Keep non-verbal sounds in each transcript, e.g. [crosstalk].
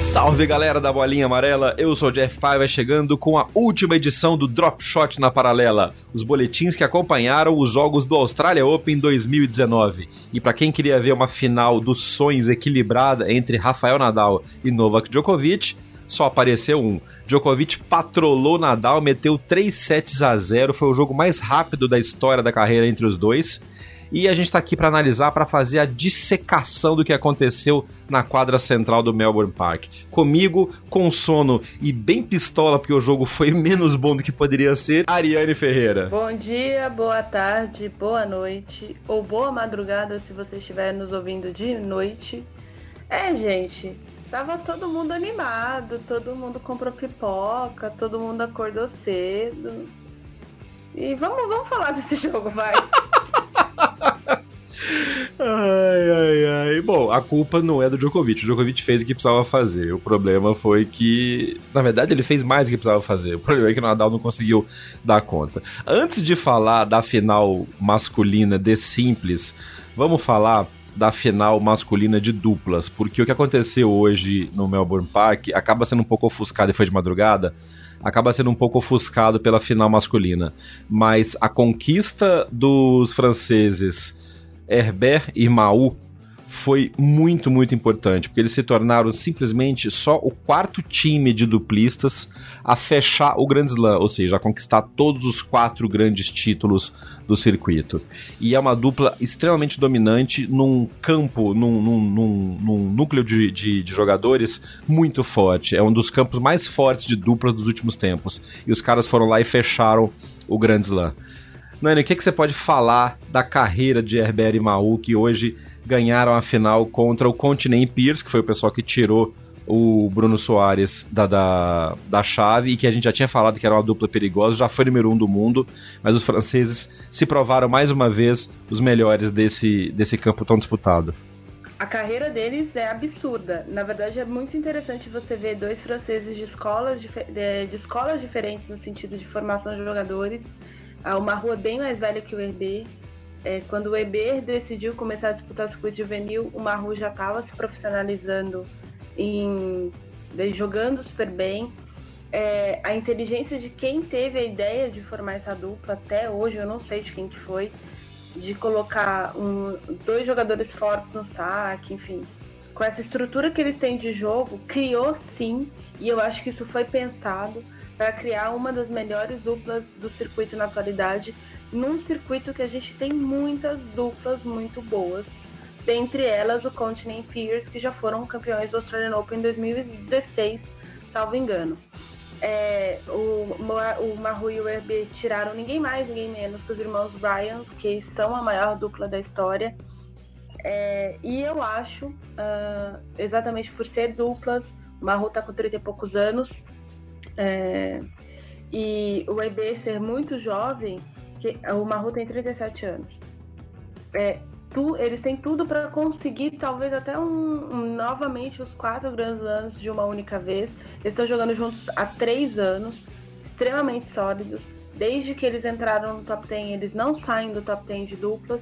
Salve galera da Bolinha Amarela, eu sou o Jeff Paiva chegando com a última edição do Drop Shot na Paralela, os boletins que acompanharam os jogos do Australia Open 2019. E para quem queria ver uma final dos sonhos equilibrada entre Rafael Nadal e Novak Djokovic, só apareceu um. Djokovic patrolou Nadal, meteu 3 sets a 0, foi o jogo mais rápido da história da carreira entre os dois e a gente está aqui para analisar, para fazer a dissecação do que aconteceu na quadra central do Melbourne Park. Comigo, com sono e bem pistola, porque o jogo foi [laughs] menos bom do que poderia ser, Ariane Ferreira. Bom dia, boa tarde, boa noite ou boa madrugada se você estiver nos ouvindo de noite. É, gente, Tava todo mundo animado, todo mundo comprou pipoca, todo mundo acordou cedo. E vamos, vamos falar desse [laughs] jogo, vai. Ai, ai, ai. Bom, a culpa não é do Djokovic. O Djokovic fez o que precisava fazer. O problema foi que, na verdade, ele fez mais do que precisava fazer. O problema é que o Nadal não conseguiu dar conta. Antes de falar da final masculina de simples, vamos falar da final masculina de duplas, porque o que aconteceu hoje no Melbourne Park acaba sendo um pouco ofuscado e foi de madrugada, acaba sendo um pouco ofuscado pela final masculina. Mas a conquista dos franceses Herbert e Maú foi muito, muito importante, porque eles se tornaram simplesmente só o quarto time de duplistas a fechar o Grand Slam, ou seja, a conquistar todos os quatro grandes títulos do circuito. E é uma dupla extremamente dominante num campo, num, num, num, num núcleo de, de, de, jogadores muito forte. É um dos campos mais fortes de duplas dos últimos tempos. E os caras foram lá e fecharam o Grand Slam. Nani, o que, que você pode falar da carreira de Herbert e Maú, que hoje ganharam a final contra o Continent Pierce, que foi o pessoal que tirou o Bruno Soares da, da, da chave e que a gente já tinha falado que era uma dupla perigosa, já foi número um do mundo, mas os franceses se provaram mais uma vez os melhores desse, desse campo tão disputado. A carreira deles é absurda. Na verdade, é muito interessante você ver dois franceses de escolas, de, de escolas diferentes no sentido de formação de jogadores uma rua bem mais velha que o Herber. É, quando o Herber decidiu começar a disputar o circuito juvenil, o Marru já estava se profissionalizando, em, jogando super bem. É, a inteligência de quem teve a ideia de formar essa dupla, até hoje eu não sei de quem que foi, de colocar um, dois jogadores fortes no saque, enfim. Com essa estrutura que eles têm de jogo, criou sim, e eu acho que isso foi pensado para criar uma das melhores duplas do circuito na atualidade, num circuito que a gente tem muitas duplas muito boas. Dentre elas, o Continent Pierce, que já foram campeões do Australian Open em 2016, salvo engano. É, o, o Maru e o RB tiraram ninguém mais, ninguém menos que os irmãos Bryan, que são a maior dupla da história. É, e eu acho, uh, exatamente por ser duplas, o Maru tá com 30 e poucos anos, é, e o EB ser muito jovem, que o Maru tem 37 anos. É, tu, eles têm tudo para conseguir talvez até um, um, novamente os quatro grandes anos de uma única vez. Eles estão jogando juntos há três anos, extremamente sólidos. Desde que eles entraram no top 10, eles não saem do top 10 de duplas.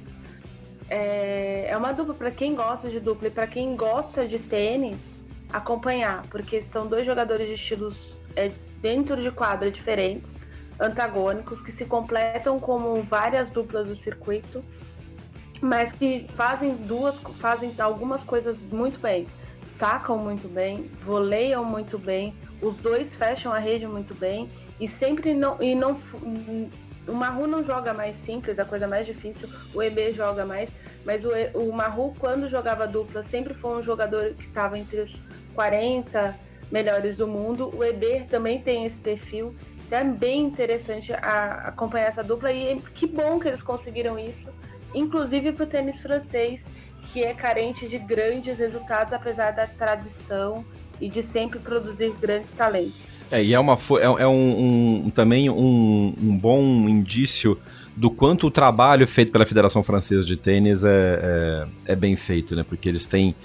É, é uma dupla para quem gosta de dupla e para quem gosta de tênis acompanhar, porque são dois jogadores de estilos é, dentro de quadra diferentes, antagônicos, que se completam como várias duplas do circuito, mas que fazem duas, fazem algumas coisas muito bem. Sacam muito bem, voleiam muito bem. Os dois fecham a rede muito bem e sempre não e não o Maru não joga mais simples, a coisa mais difícil. O EB joga mais, mas o, o Maru quando jogava dupla sempre foi um jogador que estava entre os 40 melhores do mundo. O EB também tem esse perfil. Então é bem interessante a, acompanhar essa dupla e que bom que eles conseguiram isso, inclusive para o tênis francês, que é carente de grandes resultados, apesar da tradição e de sempre produzir grandes talentos. É, e é, uma, é, é um, um, também um, um, bom indício do quanto o trabalho feito pela Federação Francesa de Tênis é, é, é bem feito, né? Porque eles têm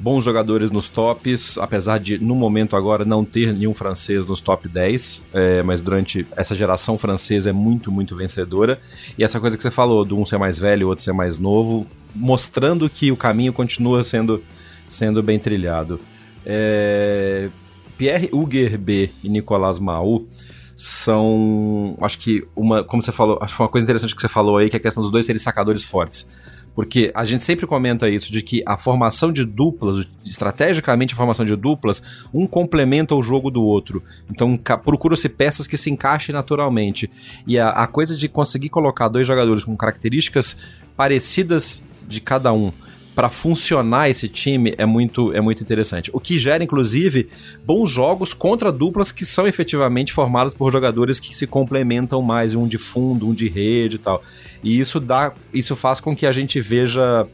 bons jogadores nos tops, apesar de, no momento agora, não ter nenhum francês nos top 10, é, mas durante essa geração francesa é muito, muito vencedora. E essa coisa que você falou, do um ser mais velho, o outro ser mais novo, mostrando que o caminho continua sendo, sendo bem trilhado. É, Pierre Hugerb e Nicolas Maú são, acho que uma, como você falou, acho que foi uma coisa interessante que você falou aí, que é a questão dos dois serem sacadores fortes. Porque a gente sempre comenta isso, de que a formação de duplas, estrategicamente a formação de duplas, um complementa o jogo do outro. Então procura-se peças que se encaixem naturalmente. E a, a coisa de conseguir colocar dois jogadores com características parecidas de cada um para funcionar esse time é muito, é muito interessante. O que gera, inclusive, bons jogos contra duplas que são efetivamente formadas por jogadores que se complementam mais, um de fundo, um de rede e tal. E isso dá, isso faz com que a gente veja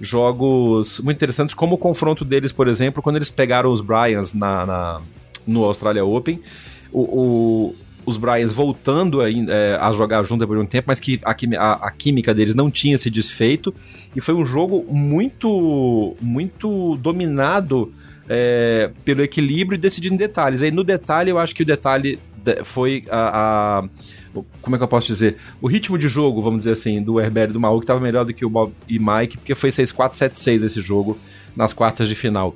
jogos muito interessantes, como o confronto deles, por exemplo, quando eles pegaram os Bryans na, na no Australia Open. O, o, os Bryans voltando a, é, a, jogar junto de um tempo, mas que a, a, a, química deles não tinha se desfeito. E foi um jogo muito, muito dominado é, pelo equilíbrio e decidido em detalhes. Aí no detalhe, eu acho que o detalhe foi a, Como é que eu posso dizer? O ritmo de jogo, vamos dizer assim, do Herbert e do Maú, que estava melhor do que o Bob e Mike, porque foi 6-4, 7-6 esse jogo nas quartas de final.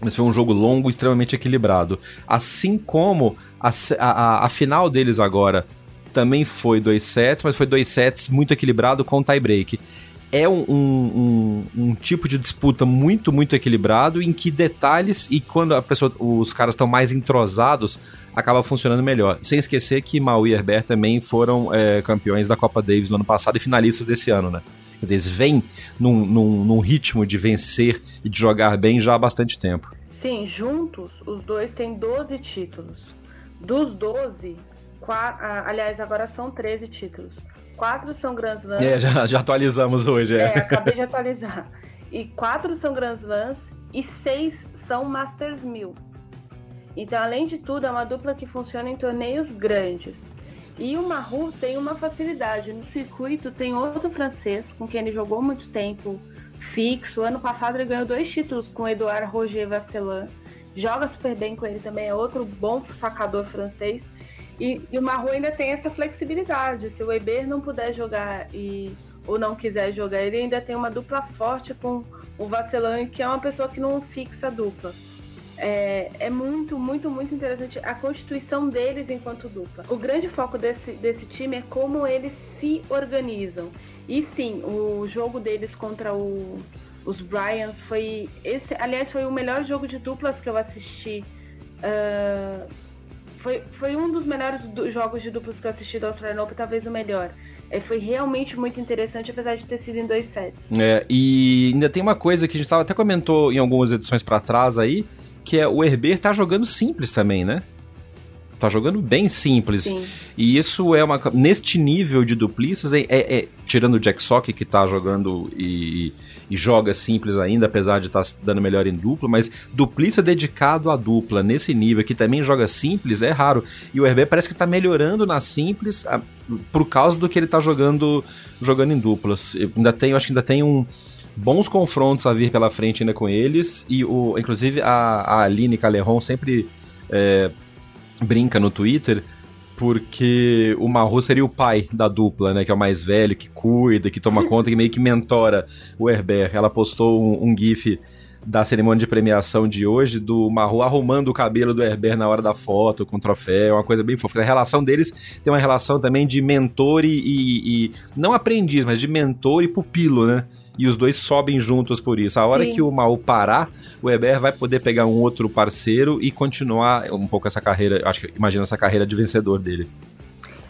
Mas foi um jogo longo, extremamente equilibrado. Assim como a, a, a final deles agora também foi dois sets, mas foi dois sets muito equilibrado com tie-break. É um, um, um, um, tipo de disputa muito, muito equilibrado, em que detalhes e quando a pessoa, os caras estão mais entrosados, acaba funcionando melhor. Sem esquecer que Maui e Herbert também foram é, campeões da Copa Davis no ano passado e finalistas desse ano, né? Quer dizer, eles vêm num, num, num ritmo de vencer e de jogar bem já há bastante tempo. Sim, juntos os dois têm 12 títulos. Dos 12, quatro, aliás, agora são 13 títulos. Quatro são Grand Slams. É, já, já atualizamos hoje, é. É, acabei de atualizar. E quatro são Grand Slams e seis são Masters 1000. Então, além de tudo, é uma dupla que funciona em torneios grandes. E o Maru tem uma facilidade. No circuito tem outro francês com quem ele jogou muito tempo fixo. Ano passado ele ganhou dois títulos com o Eduard Roger Vasselin. Joga super bem com ele também, é outro bom sacador francês. E, e o Maru ainda tem essa flexibilidade. Se o Eber não puder jogar e ou não quiser jogar, ele ainda tem uma dupla forte com o Vasselin, que é uma pessoa que não fixa dupla. É, é, muito, muito, muito interessante a constituição deles enquanto dupla. O grande foco desse, desse time é como eles se organizam. E sim, o jogo deles contra o, os Bryans foi. Esse, aliás, foi o melhor jogo de duplas que eu assisti. Uh, foi, foi um dos melhores do, jogos de duplas que eu assisti do Australian Open, talvez o melhor. É, foi realmente muito interessante, apesar de ter sido em dois sets. É, e ainda tem uma coisa que a gente tava, até comentou em algumas edições para trás aí, que é o Herbert tá jogando simples também, né? Tá jogando bem simples. Sim. E isso é uma. Neste nível de duplices, é, é, é tirando o Jack Sock, que tá jogando e, e, joga simples ainda, apesar de estar tá dando melhor em dupla, mas dupliça dedicado à dupla, nesse nível, que também joga simples, é raro. E o RB parece que tá melhorando na simples a, por causa do que ele tá jogando jogando em duplas. Eu ainda tem, eu acho que ainda tem um bons confrontos a vir pela frente ainda com eles. E o, inclusive a, a Aline Caleron sempre é, brinca no Twitter porque o Maru seria o pai da dupla, né? Que é o mais velho, que cuida, que toma conta, que meio que mentora o Herbert. Ela postou um, um gif da cerimônia de premiação de hoje do Maru arrumando o cabelo do Herbert na hora da foto com o troféu, uma coisa bem fofa. A relação deles tem uma relação também de mentor e, e, e não aprendiz, mas de mentor e pupilo, né? E os dois sobem juntos por isso. A hora Sim. que o Maú parar, o Eber vai poder pegar um outro parceiro e continuar um pouco essa carreira, acho que imagina essa carreira de vencedor dele.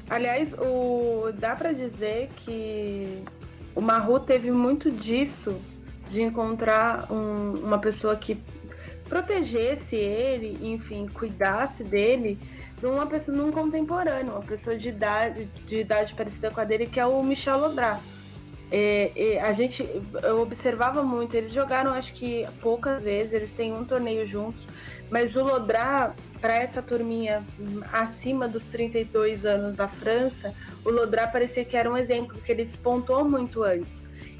Aliás, o dá para dizer que o Maru teve muito disso de encontrar um, uma pessoa que protegesse ele, enfim, cuidasse dele, uma pessoa num contemporâneo, uma pessoa de idade, de idade parecida com a dele, que é o Michel Lodrat. É, a gente eu observava muito, eles jogaram acho que poucas vezes, eles têm um torneio juntos, mas o Lodrat, para essa turminha acima dos 32 anos da França, o Lodrat parecia que era um exemplo, porque ele despontou muito antes.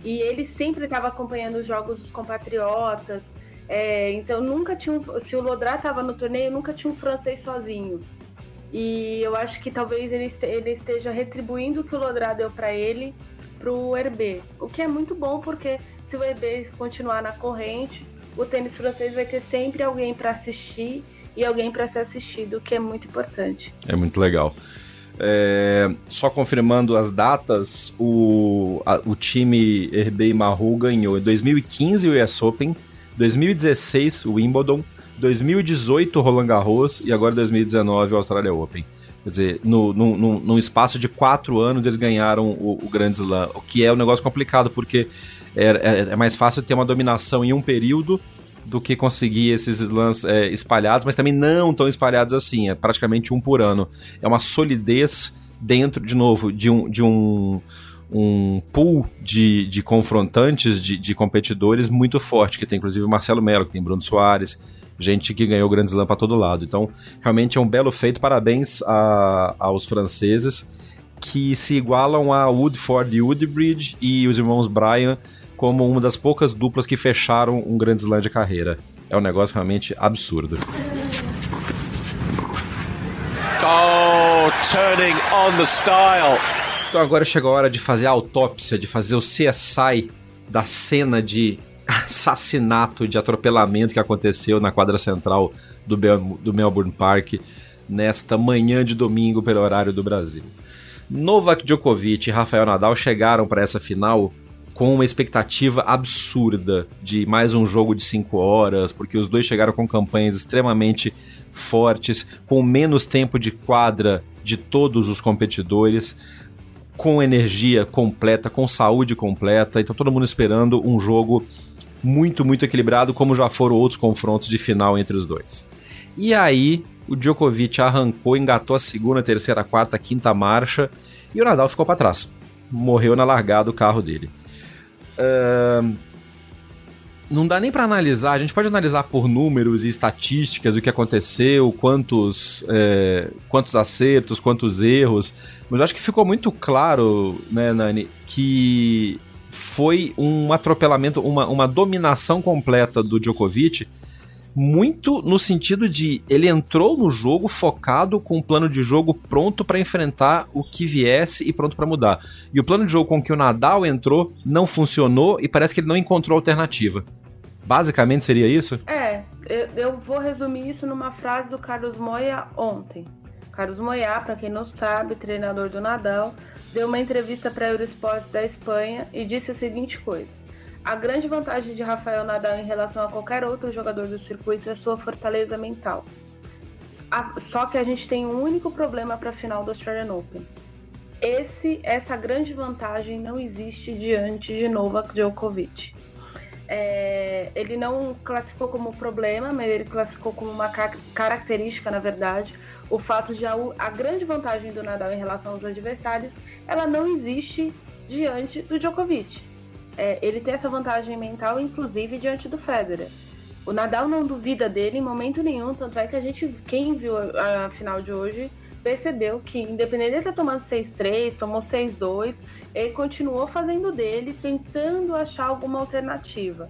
E ele sempre estava acompanhando os jogos dos compatriotas. É, então nunca tinha um, se o Lodrat estava no torneio, nunca tinha um francês sozinho. E eu acho que talvez ele, ele esteja retribuindo o que o Lodrat deu para ele para o Herbe. O que é muito bom porque se o Herbe continuar na corrente, o tênis francês vai ter sempre alguém para assistir e alguém para ser assistido, o que é muito importante. É muito legal. É, só confirmando as datas, o, a, o time Herbei Maru ganhou em 2015 o US Open, 2016 o Wimbledon, 2018 o Roland Garros e agora 2019 o Australia Open. Quer dizer, no, no, no, num espaço de quatro anos eles ganharam o, o Grand Slam, o que é um negócio complicado, porque é, é, é mais fácil ter uma dominação em um período do que conseguir esses slams é, espalhados, mas também não tão espalhados assim, é praticamente um por ano. É uma solidez dentro, de novo, de um, de um, um pool de, de confrontantes, de, de competidores muito forte, que tem inclusive Marcelo Melo, que tem Bruno Soares, gente que ganhou o Grand Slam para todo lado. Então, realmente é um belo feito, parabéns a, aos franceses, que se igualam a Woodford e Woodbridge e os irmãos Bryan como uma das poucas duplas que fecharam um grande slam de carreira. É um negócio realmente absurdo. Oh, turning on the style. Então agora chegou a hora de fazer a autópsia, de fazer o CSI da cena de assassinato, de atropelamento que aconteceu na quadra central do, do Melbourne Park nesta manhã de domingo pelo horário do Brasil. Novak Djokovic e Rafael Nadal chegaram para essa final com uma expectativa absurda de mais um jogo de 5 horas, porque os dois chegaram com campanhas extremamente fortes, com menos tempo de quadra de todos os competidores, com energia completa, com saúde completa, então todo mundo esperando um jogo muito, muito equilibrado, como já foram outros confrontos de final entre os dois. E aí, o Djokovic arrancou, engatou a segunda, terceira, quarta, quinta marcha e o Nadal ficou para trás. Morreu na largada o carro dele. Uh, não dá nem para analisar, a gente pode analisar por números e estatísticas o que aconteceu, quantos, é, quantos acertos, quantos erros, mas acho que ficou muito claro, né, Nani, que foi um atropelamento, uma, uma dominação completa do Djokovic muito no sentido de ele entrou no jogo focado com um plano de jogo pronto para enfrentar o que viesse e pronto para mudar. E o plano de jogo com que o Nadal entrou não funcionou e parece que ele não encontrou alternativa. Basicamente seria isso? É, eu, eu vou resumir isso numa frase do Carlos Moya ontem. Carlos Moya, para quem não sabe, treinador do Nadal, deu uma entrevista para a Eurosport da Espanha e disse a seguinte coisa: a grande vantagem de Rafael Nadal em relação a qualquer outro jogador do circuito é sua fortaleza mental. Só que a gente tem um único problema para a final do Australian Open. Esse, essa grande vantagem não existe diante de Novak Djokovic. É, ele não classificou como problema, mas ele classificou como uma característica, na verdade, o fato de a, a grande vantagem do Nadal em relação aos adversários, ela não existe diante do Djokovic é, ele tem essa vantagem mental, inclusive, diante do Federer. O Nadal não duvida dele em momento nenhum, tanto é que a gente, quem viu a, a final de hoje, percebeu que, independente de estar tomando 6-3, tomou 6-2, ele continuou fazendo dele, tentando achar alguma alternativa.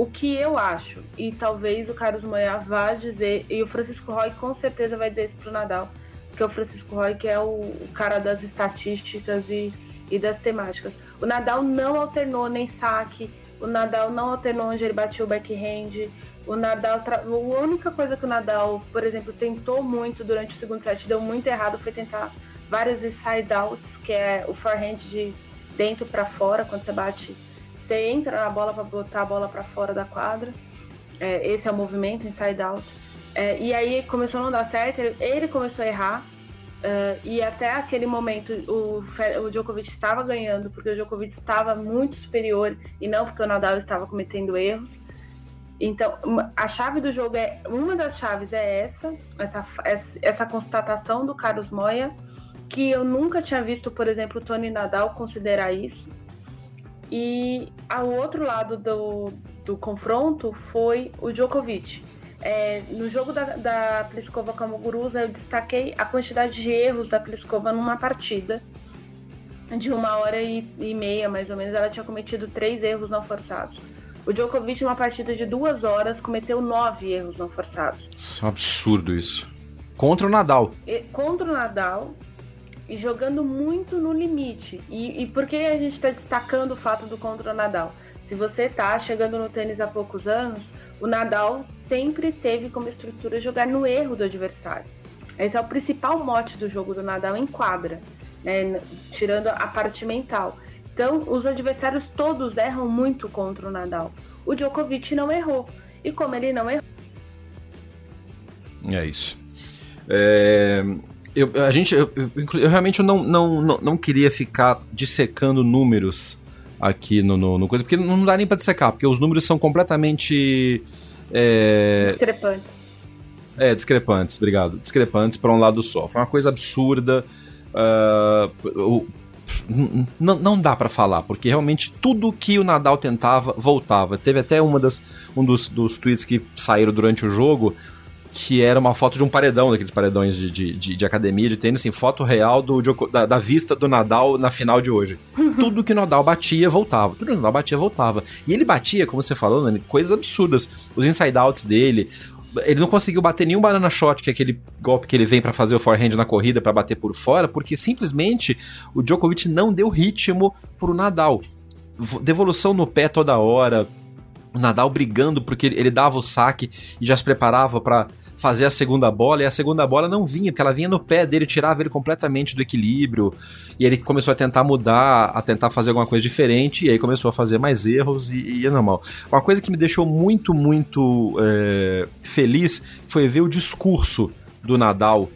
O que eu acho, e talvez o Carlos Moya vá dizer, e o Francisco Roy com certeza vai dizer isso pro Nadal, que é o Francisco Roy que é o, cara das estatísticas e, e das temáticas o Nadal não alternou nem saque, o Nadal não alternou onde ele batia o backhand. O Nadal, tra... a única coisa que o Nadal, por exemplo, tentou muito durante o segundo set, deu muito errado, foi tentar vários side outs, que é o forehand de dentro para fora, quando você bate você entra na bola para botar a bola para fora da quadra. É, esse é o movimento, inside out. É, e aí começou a não dar certo, ele, ele começou a errar. Uh, e até aquele momento o, o Djokovic estava ganhando, porque o Djokovic estava muito superior e não porque o Nadal estava cometendo erros. Então, a chave do jogo é. Uma das chaves é essa, essa, essa constatação do Carlos Moya, que eu nunca tinha visto, por exemplo, o Tony Nadal considerar isso. E ao outro lado do, do confronto foi o Djokovic. É, no jogo da, da Pliskova com a Muguruza, eu destaquei a quantidade de erros da Pliskova numa partida. De uma hora e, e meia, mais ou menos, ela tinha cometido três erros não forçados. O Djokovic, numa partida de duas horas, cometeu nove erros não forçados. Isso é um absurdo isso. Contra o Nadal. E, contra o Nadal, e jogando muito no limite. E, e por que a gente está destacando o fato do contra o Nadal? Se você está chegando no tênis há poucos anos, o Nadal sempre teve como estrutura jogar no erro do adversário. Esse é o principal mote do jogo do Nadal em quadra, né? tirando a parte mental. Então, os adversários todos erram muito contra o Nadal. O Djokovic não errou. E como ele não errou. É isso. É, eu, a gente, eu, eu, eu realmente não, não, não, não, queria ficar dissecando números aqui no, no, no, coisa, porque não dá nem para dissecar, porque os números são completamente. É... Discrepantes. É, discrepantes, obrigado. Discrepantes para um lado só. Foi uma coisa absurda. Uh, não, não dá para falar, porque realmente tudo que o Nadal tentava voltava. Teve até uma das, um dos, dos tweets que saíram durante o jogo que era uma foto de um paredão, daqueles paredões de, de, de, de academia, de tênis, assim, foto real do, da, da, vista do Nadal na final de hoje. [laughs] Tudo que o Nadal batia, voltava. Tudo que o Nadal batia, voltava. E ele batia, como você falou, né, coisas absurdas. Os inside-outs dele, ele não conseguiu bater nenhum banana shot, que é aquele golpe que ele vem para fazer o forehand na corrida para bater por fora, porque simplesmente o Djokovic não deu ritmo pro Nadal. Devolução no pé toda hora, o Nadal brigando porque ele dava o saque e já se preparava para fazer a segunda bola, e a segunda bola não vinha, porque ela vinha no pé dele, tirava ele completamente do equilíbrio, e ele começou a tentar mudar, a tentar fazer alguma coisa diferente, e aí começou a fazer mais erros, e, e é normal. Uma coisa que me deixou muito, muito é, feliz foi ver o discurso do Nadal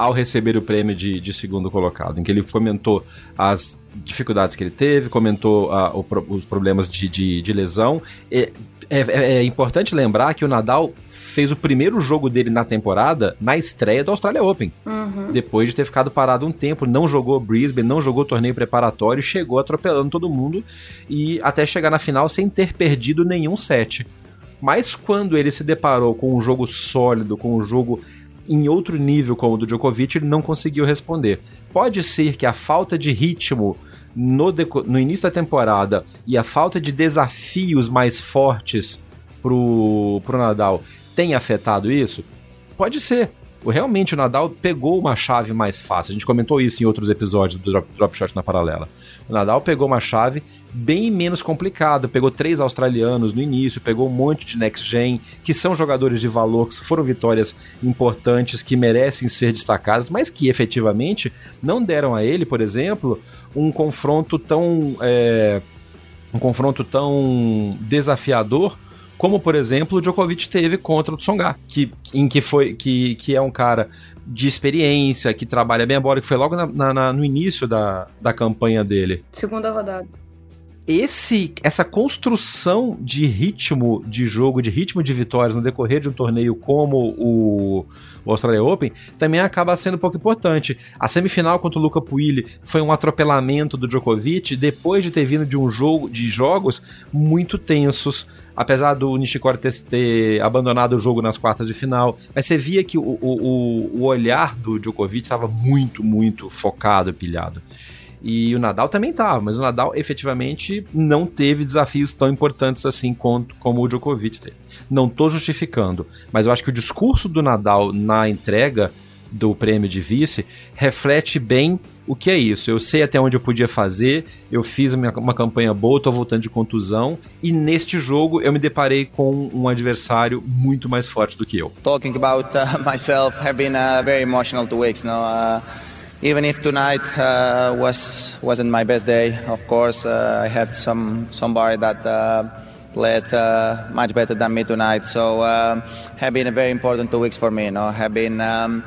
ao receber o prêmio de, de segundo colocado, em que ele comentou as dificuldades que ele teve, comentou uh, o, os problemas de, de, de lesão. É, é, é, importante lembrar que o Nadal fez o primeiro jogo dele na temporada na estreia do Australia Open. Uhum. Depois de ter ficado parado um tempo, não jogou Brisbane, não jogou torneio preparatório, chegou atropelando todo mundo e até chegar na final sem ter perdido nenhum set. Mas quando ele se deparou com um jogo sólido, com um jogo em outro nível como o do Djokovic, ele não conseguiu responder. Pode ser que a falta de ritmo no, no início da temporada e a falta de desafios mais fortes pro, pro Nadal tenha afetado isso? Pode ser. Realmente o Nadal pegou uma chave mais fácil. A gente comentou isso em outros episódios do Drop, Drop Shot na paralela. O Nadal pegou uma chave bem menos complicada. Pegou três australianos no início, pegou um monte de next gen, que são jogadores de valor, que foram vitórias importantes, que merecem ser destacadas, mas que efetivamente não deram a ele, por exemplo, um confronto tão. É, um confronto tão desafiador como por exemplo o Djokovic teve contra o Tsonga, que, em que foi que, que é um cara de experiência, que trabalha bem a que foi logo na, na, no início da, da campanha dele. Segunda rodada. Esse, essa construção de ritmo de jogo, de ritmo de vitórias no decorrer de um torneio como o, o Australia Open, também acaba sendo um pouco importante. A semifinal contra o Luca Puilli foi um atropelamento do Djokovic depois de ter vindo de um jogo de jogos muito tensos, apesar do Nishikori ter, ter, abandonado o jogo nas quartas de final, mas você via que o, o, o olhar do Djokovic estava muito, muito focado, pilhado. E o Nadal também estava, mas o Nadal efetivamente não teve desafios tão importantes assim quanto, como o Djokovic teve. Não estou justificando, mas eu acho que o discurso do Nadal na entrega do prêmio de vice reflete bem o que é isso. Eu sei até onde eu podia fazer, eu fiz uma, uma campanha boa, estou voltando de contusão, e neste jogo eu me deparei com um adversário muito mais forte do que eu. Talking about uh, myself have been uh, very emotional two weeks, no? Uh... even if tonight uh, was wasn't my best day, of course uh, I had some somebody that uh, played uh, much better than me tonight. So uh, have been a very important two weeks for me. You know, have been. Um,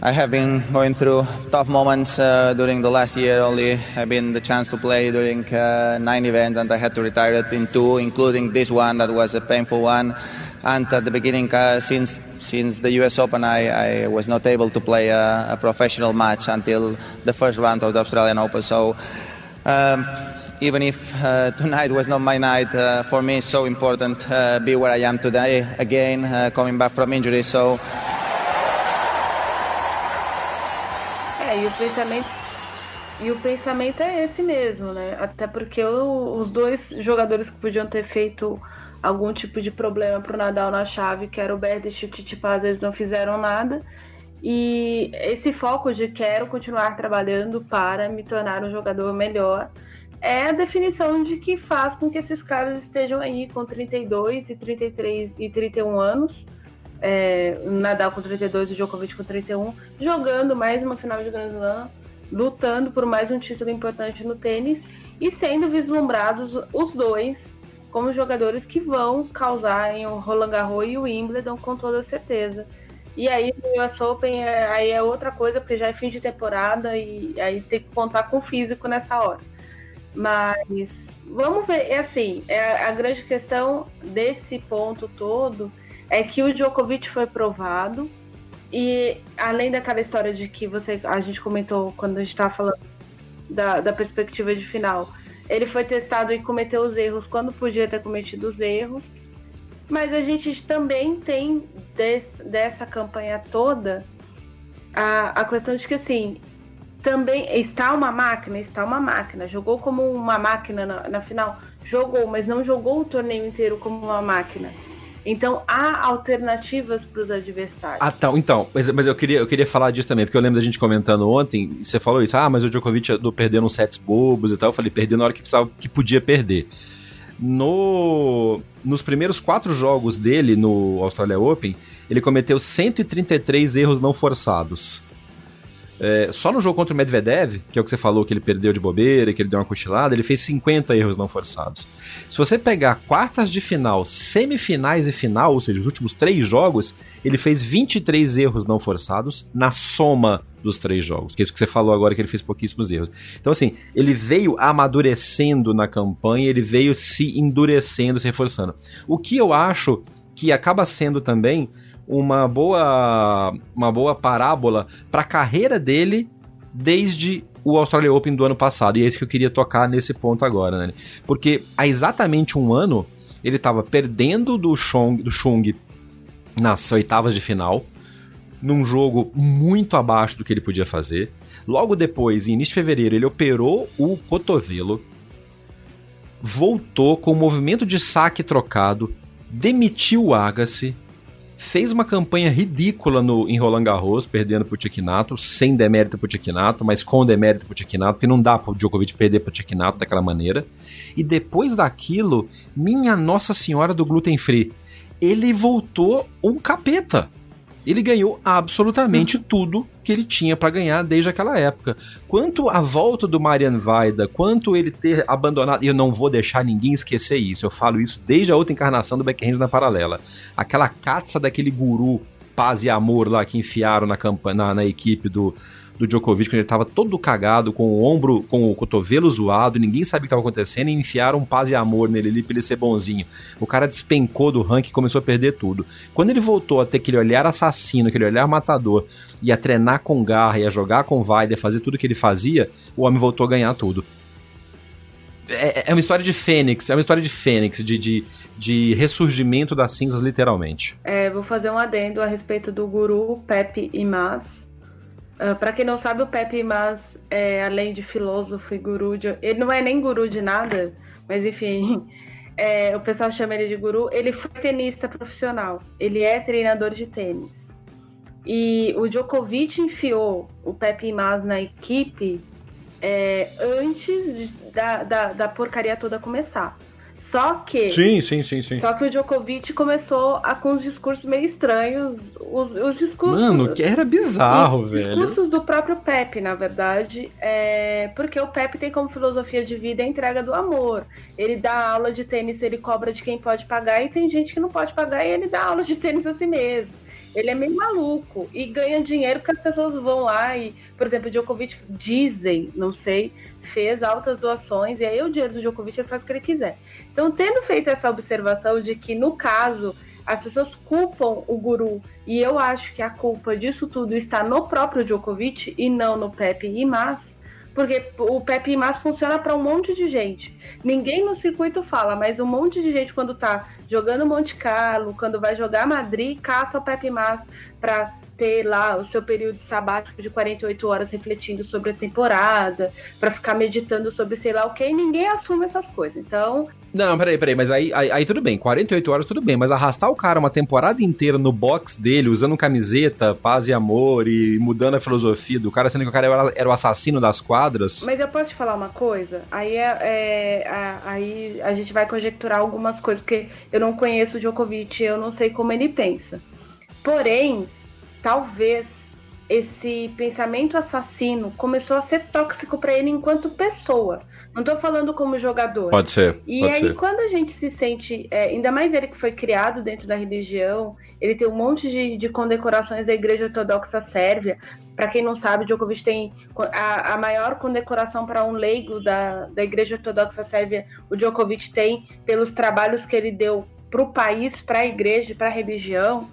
I have been going through tough moments uh, during the last year. Only have been the chance to play during nine events, and I had to retire it in two, including this one that was a painful one. And at the beginning, uh, since since the U.S. Open, I, I was not able to play a, a, professional match until the first round of the Australian Open. So. Um, even if uh, [laughs] tonight was not my night, uh, for me it's so important uh, be where I am today again, uh, coming back from injury. So e o pensamento. É esse mesmo, né? Até porque os dois jogadores que podiam ter feito algum tipo de problema pro Nadal na chave, que era o Berdych e o Titipa, às vezes não fizeram nada. E esse foco de quero continuar trabalhando para me tornar um jogador melhor é a definição de que faz com que esses caras estejam aí com 32 e 33 e 31 anos é, Nadal com 32 e Djokovic com 31, jogando mais uma final de Grand Slam, lutando por mais um título importante no tênis e sendo vislumbrados os dois como jogadores que vão causar em o Roland Garros e o Wimbledon com toda certeza. E aí o US Open é, aí é outra coisa, porque já é fim de temporada e aí tem que contar com o físico nessa hora. Mas vamos ver, é assim, é a grande questão desse ponto todo é que o Djokovic foi provado e além daquela história de que você a gente comentou quando a gente estava falando da, da perspectiva de final, ele foi testado e cometeu os erros quando podia ter cometido os erros. Mas a gente também tem des, dessa campanha toda a, a questão de que assim também está uma máquina, está uma máquina. Jogou como uma máquina na, na final, jogou, mas não jogou o torneio inteiro como uma máquina. Então há alternativas para os adversários. Ah, tá. Então, mas, mas eu, queria, eu queria falar disso também, porque eu lembro da gente comentando ontem, você falou isso, ah, mas o Djokovic andou perdendo uns sets bobos e tal. Eu falei, perdeu na hora que precisava, que podia perder. No, nos primeiros quatro jogos dele no Australia Open, ele cometeu 133 erros não forçados. É, só no jogo contra o Medvedev, que é o que você falou que ele perdeu de bobeira, que ele deu uma cochilada, ele fez 50 erros não forçados. Se você pegar quartas de final, semifinais e final, ou seja, os últimos três jogos, ele fez 23 erros não forçados na soma dos três jogos, que é isso que você falou agora, que ele fez pouquíssimos erros. Então, assim, ele veio amadurecendo na campanha, ele veio se endurecendo, se reforçando. O que eu acho que acaba sendo também uma boa, uma boa parábola para a carreira dele desde o Australia Open do ano passado. E é isso que eu queria tocar nesse ponto agora, né? Porque há exatamente um ano ele estava perdendo do Chung, do Chung nas oitavas de final, num jogo muito abaixo do que ele podia fazer. Logo depois, em início de fevereiro, ele operou o cotovelo, voltou com o movimento de saque trocado, demitiu o Agassi, fez uma campanha ridícula no, em Roland Garros, perdendo pro Tiquinato, sem demérito pro Tiquinato, mas com demérito pro Tiquinato, porque não dá pro Djokovic perder pro Tiquinato daquela maneira. E depois daquilo, minha Nossa Senhora do Gluten Free, ele voltou um capeta ele ganhou absolutamente uhum. tudo que ele tinha para ganhar desde aquela época. Quanto a volta do Marian Vaida, quanto ele ter abandonado, e eu não vou deixar ninguém esquecer isso, eu falo isso desde a outra encarnação do Backhand na Paralela. Aquela caça daquele guru paz e amor lá que enfiaram na, campanha, na, na equipe do, do Djokovic, quando ele tava todo cagado, com o ombro, com o cotovelo zoado, ninguém sabia o que estava acontecendo, e enfiaram paz e amor nele ali pra ele ser bonzinho. O cara despencou do ranking e começou a perder tudo. Quando ele voltou a ter aquele olhar assassino, aquele olhar matador, e a treinar com garra, e a jogar com Vaider, fazer tudo que ele fazia, o homem voltou a ganhar tudo. É, é uma história de fênix, é uma história de fênix, de, de, de ressurgimento das cinzas, literalmente. É, vou fazer um adendo a respeito do guru Pepe Imaz, Uh, ah, para quem não sabe, o Pepe Mas, é, além de filósofo e guru, de, ele não é nem guru de nada, mas enfim, [laughs] é, o pessoal chama ele de guru. Ele foi tenista profissional, ele é treinador de tênis. E o Djokovic enfiou o Pepe Mas na equipe é, antes da, da, da porcaria toda começar. Só que. Sim, sim, sim, sim. Só que o Djokovic começou a, com os discursos meio estranhos. Os, os discursos. Mano, que era bizarro, os velho. Os discursos do próprio Pepe, na verdade. É, porque o Pepe tem como filosofia de vida a entrega do amor. Ele dá aula de tênis, ele cobra de quem pode pagar, e tem gente que não pode pagar e ele dá aula de tênis a si mesmo. Ele é meio maluco e ganha dinheiro que as pessoas vão lá e, por exemplo, o Djokovic dizem, não sei, fez altas doações e aí o dinheiro do Djokovic ele faz o que ele quiser. Então, tendo feito essa observação de que, no caso, as pessoas culpam o guru e eu acho que a culpa disso tudo está no próprio Djokovic e não no Pepe e Mas, porque o Pepe Mas funciona para um monte de gente. Ninguém no circuito fala, mas um monte de gente quando tá jogando Monte Carlo, quando vai jogar Madrid, caça o Pepe Mas para ter lá o seu período sabático de 48 horas refletindo sobre a temporada, para ficar meditando sobre sei lá o que, e ninguém assume essas coisas. Então. Não, peraí, peraí, mas aí, aí, aí, tudo bem, 48 horas tudo bem, mas arrastar o cara uma temporada inteira no box dele, usando camiseta, paz e amor e mudando a filosofia do cara, sendo que o cara era, era o assassino das quadras. Mas eu posso te falar uma coisa? Aí, é, é a, aí a gente vai conjecturar algumas coisas, porque eu não conheço o Djokovic, eu não sei como ele pensa. Porém, talvez esse pensamento assassino começou a ser tóxico para ele enquanto pessoa. Não tô falando como jogador. Pode ser. E pode aí, ser. quando a gente se sente, é, ainda mais ele que foi criado dentro da religião, ele tem um monte de, de condecorações da Igreja Ortodoxa Sérvia. Para quem não sabe, Djokovic tem a, a maior condecoração para um leigo da, da Igreja Ortodoxa Sérvia. O Djokovic tem pelos trabalhos que ele deu para o país, para a igreja, para a religião.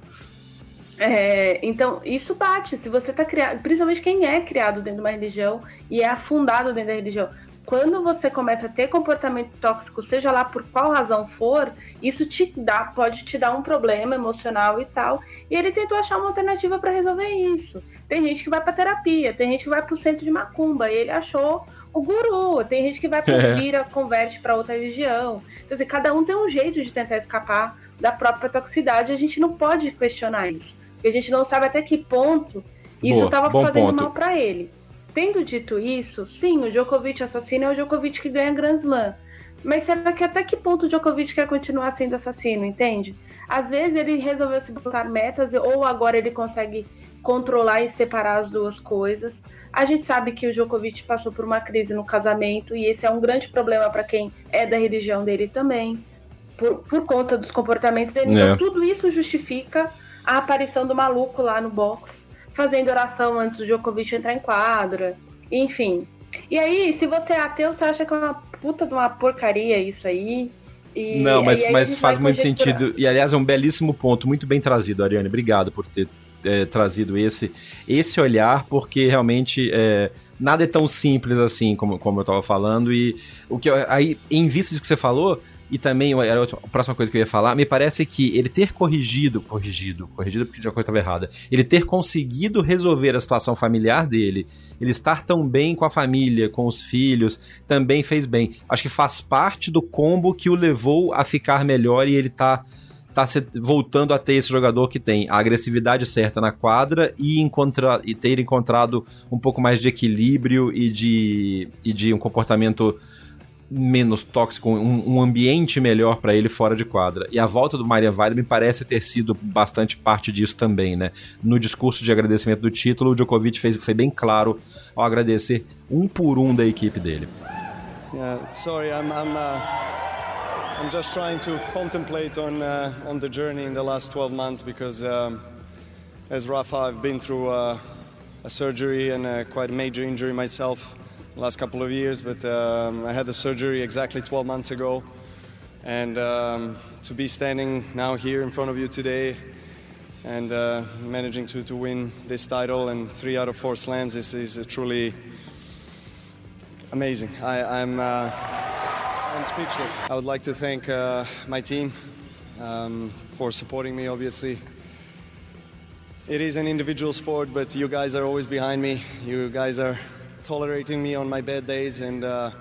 É, então, isso bate. Se você está criado, principalmente quem é criado dentro de uma religião e é afundado dentro da religião, quando você começa a ter comportamento tóxico, seja lá por qual razão for, isso te dá, pode te dar um problema emocional e tal. E ele tentou achar uma alternativa para resolver isso. Tem gente que vai para terapia, tem gente que vai para o centro de macumba, e ele achou o guru. Tem gente que vai para [laughs] É. vira, converte para outra religião. Quer dizer, cada um tem um jeito de tentar escapar da própria toxicidade. A gente não pode questionar isso, porque a gente não sabe até que ponto isso estava fazendo ponto. mal para ele. Tendo dito isso, sim, o Djokovic assassino é o Djokovic que ganha Grand Slam. Mas será que até que ponto o Djokovic quer continuar sendo assassino, entende? Às vezes ele resolveu se botar metas, ou agora ele consegue controlar e separar as duas coisas. A gente sabe que o Djokovic passou por uma crise no casamento, e esse é um grande problema para quem é da religião dele também, por, por conta dos comportamentos dele. É. Então tudo isso justifica a aparição do maluco lá no box fazendo oração antes do Djokovic entrar em quadra, enfim. E aí, se você é ateu, você acha que é uma puta de uma porcaria isso aí. E, Não, mas, aí mas faz muito sentido. E aliás, é um belíssimo ponto, muito bem trazido, Ariane. Obrigado por ter é, trazido esse, esse olhar, porque realmente é, nada é tão simples assim, como, como eu estava falando. E o que eu- aí, em vista disso que você falou, e também a próxima coisa que eu ia falar, me parece que ele ter corrigido, corrigido, corrigido porque a coisa estava errada, ele ter conseguido resolver a situação familiar dele, ele estar tão bem com a família, com os filhos, também fez bem. Acho que faz parte do combo que o levou a ficar melhor e ele tá, tá se- voltando a ter esse jogador que tem a agressividade certa na quadra e, encontra, e ter encontrado um pouco mais de equilíbrio e de, e de um comportamento menos tóxico, um, um ambiente melhor para ele fora de quadra. E a volta do Maria Vale me parece ter sido bastante parte disso também, né? No discurso de agradecimento do título, o Djokovic fez, foi bem claro ao agradecer um por um da equipe dele. Yeah, sorry, I'm I'm uh, I'm just trying to contemplate on uh, on the journey in the last 12 months because, um, as Rafa, I've been through uh, a surgery and a quite major injury myself last couple of years. But um, I had the surgery exactly 12 months ago, and um, to be standing now here in front of you today and uh, managing to, to win this title and three out of four slams is, is truly amazing. I, I'm, uh, I'm speechless. I would like to thank uh, my team um, for supporting me, obviously. It is an individual sport, but you guys are always behind me. You guys are tolerating me on my bad days, and uh,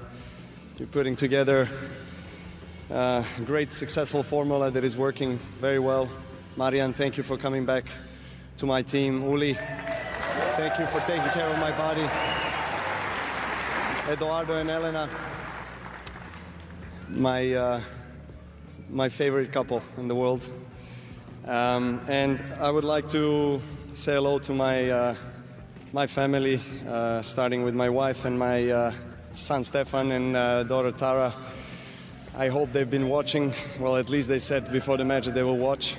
you're putting together a great, successful formula that is working very well. Marian, thank you for coming back to my team. Uli, thank you for taking care of my body. Eduardo and Elena, my uh, my favorite couple in the world. Um, and I would like to say hello to my uh, my family, uh, starting with my wife and my uh, son Stefan and uh, daughter Tara. I hope they've been watching. Well, at least they said before the match they will watch.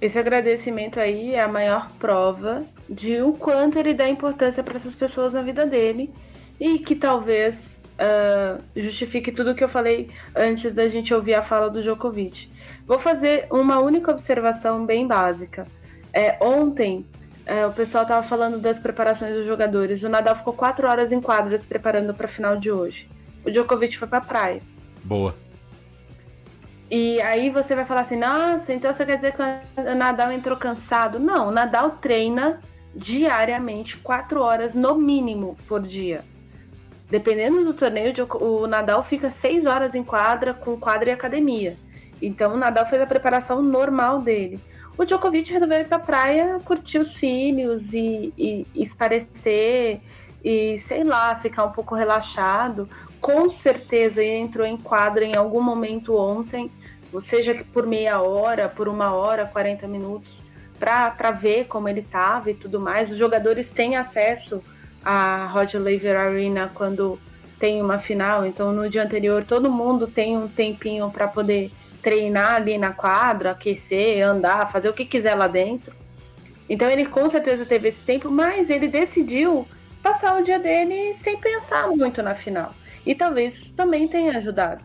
Esse agradecimento aí é a maior prova de o quanto ele dá importância para essas pessoas na vida dele e que talvez uh, justifique tudo o que eu falei antes da gente ouvir a fala do Djokovic. Vou fazer uma única observação bem básica. É, ontem é, o pessoal estava falando das preparações dos jogadores. O Nadal ficou quatro horas em quadra se preparando para a final de hoje. O Djokovic foi para a praia. Boa. E aí você vai falar assim, nossa, então você quer dizer que o Nadal entrou cansado? Não, o Nadal treina diariamente, quatro horas no mínimo por dia. Dependendo do torneio, o Nadal fica seis horas em quadra, com quadra e academia. Então o Nadal fez a preparação normal dele. O Djokovic resolveu ir pra praia, curtir os filhos e, e, e esparecer e, sei lá, ficar um pouco relaxado. Com certeza ele entrou em quadra em algum momento ontem, seja por meia hora, por uma hora, 40 minutos, para ver como ele estava e tudo mais. Os jogadores têm acesso à Roger Lever Arena quando tem uma final, então no dia anterior todo mundo tem um tempinho para poder treinar ali na quadra, aquecer, andar, fazer o que quiser lá dentro. Então ele com certeza teve esse tempo, mas ele decidiu passar o dia dele sem pensar muito na final. E talvez também tenha ajudado.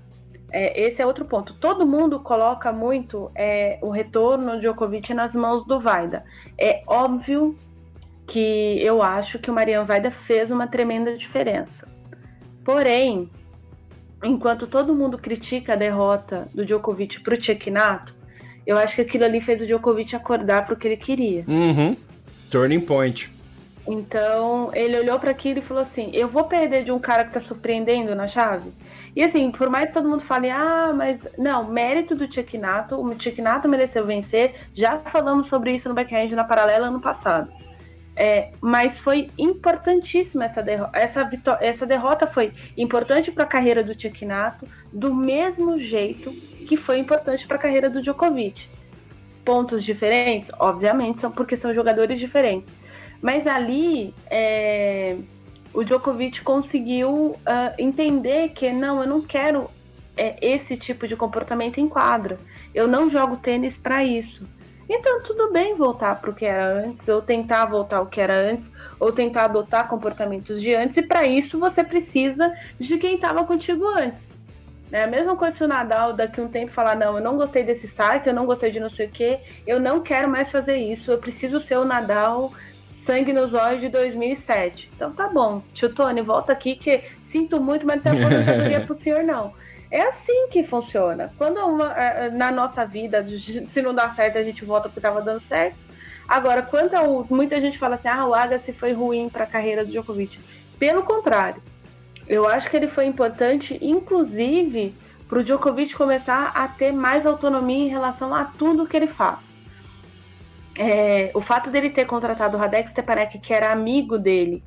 É, esse é outro ponto. Todo mundo coloca muito é, o retorno de Djokovic nas mãos do Vaida. É óbvio que eu acho que o Marian Vaida fez uma tremenda diferença. Porém, enquanto todo mundo critica a derrota do Djokovic pro Tchekinato, eu acho que aquilo ali fez o Djokovic acordar pro que ele queria. Uhum. Turning point. Então, ele olhou para aquilo e falou assim: Eu vou perder de um cara que tá surpreendendo na chave? E assim, por mais que todo mundo fale, ah, mas não, mérito do Tchekinato, o Tchekinato mereceu vencer. Já falamos sobre isso no backhand na paralela ano passado. É, mas foi importantíssima essa derrota. Essa, essa derrota foi importante para a carreira do Tchekinato, do mesmo jeito que foi importante para a carreira do Djokovic. Pontos diferentes? Obviamente, são porque são jogadores diferentes. Mas ali é, o Djokovic conseguiu uh, entender que não, eu não quero é, esse tipo de comportamento em quadra. Eu não jogo tênis para isso. Então, tudo bem voltar para o que era antes, ou tentar voltar ao que era antes, ou tentar adotar comportamentos de antes, e para isso você precisa de quem estava contigo antes. É a mesma coisa se o Nadal daqui um tempo falar, não, eu não gostei desse site, eu não gostei de não sei o que, eu não quero mais fazer isso, eu preciso ser o Nadal sangue nos olhos de 2007. Então tá bom, tio Tony, volta aqui que sinto muito, mas não tem aposentadoria pro senhor não. É assim que funciona. Quando uma, é, é, na nossa vida, se não dá certo, a gente volta porque estava dando certo. Agora, quanto ao, muita gente fala assim, ah, o Agassi foi ruim para a carreira do Djokovic. Pelo contrário, eu acho que ele foi importante, inclusive, para o Djokovic começar a ter mais autonomia em relação a tudo que ele faz. É, o fato dele ter contratado o Radek Stepanek, que era amigo dele,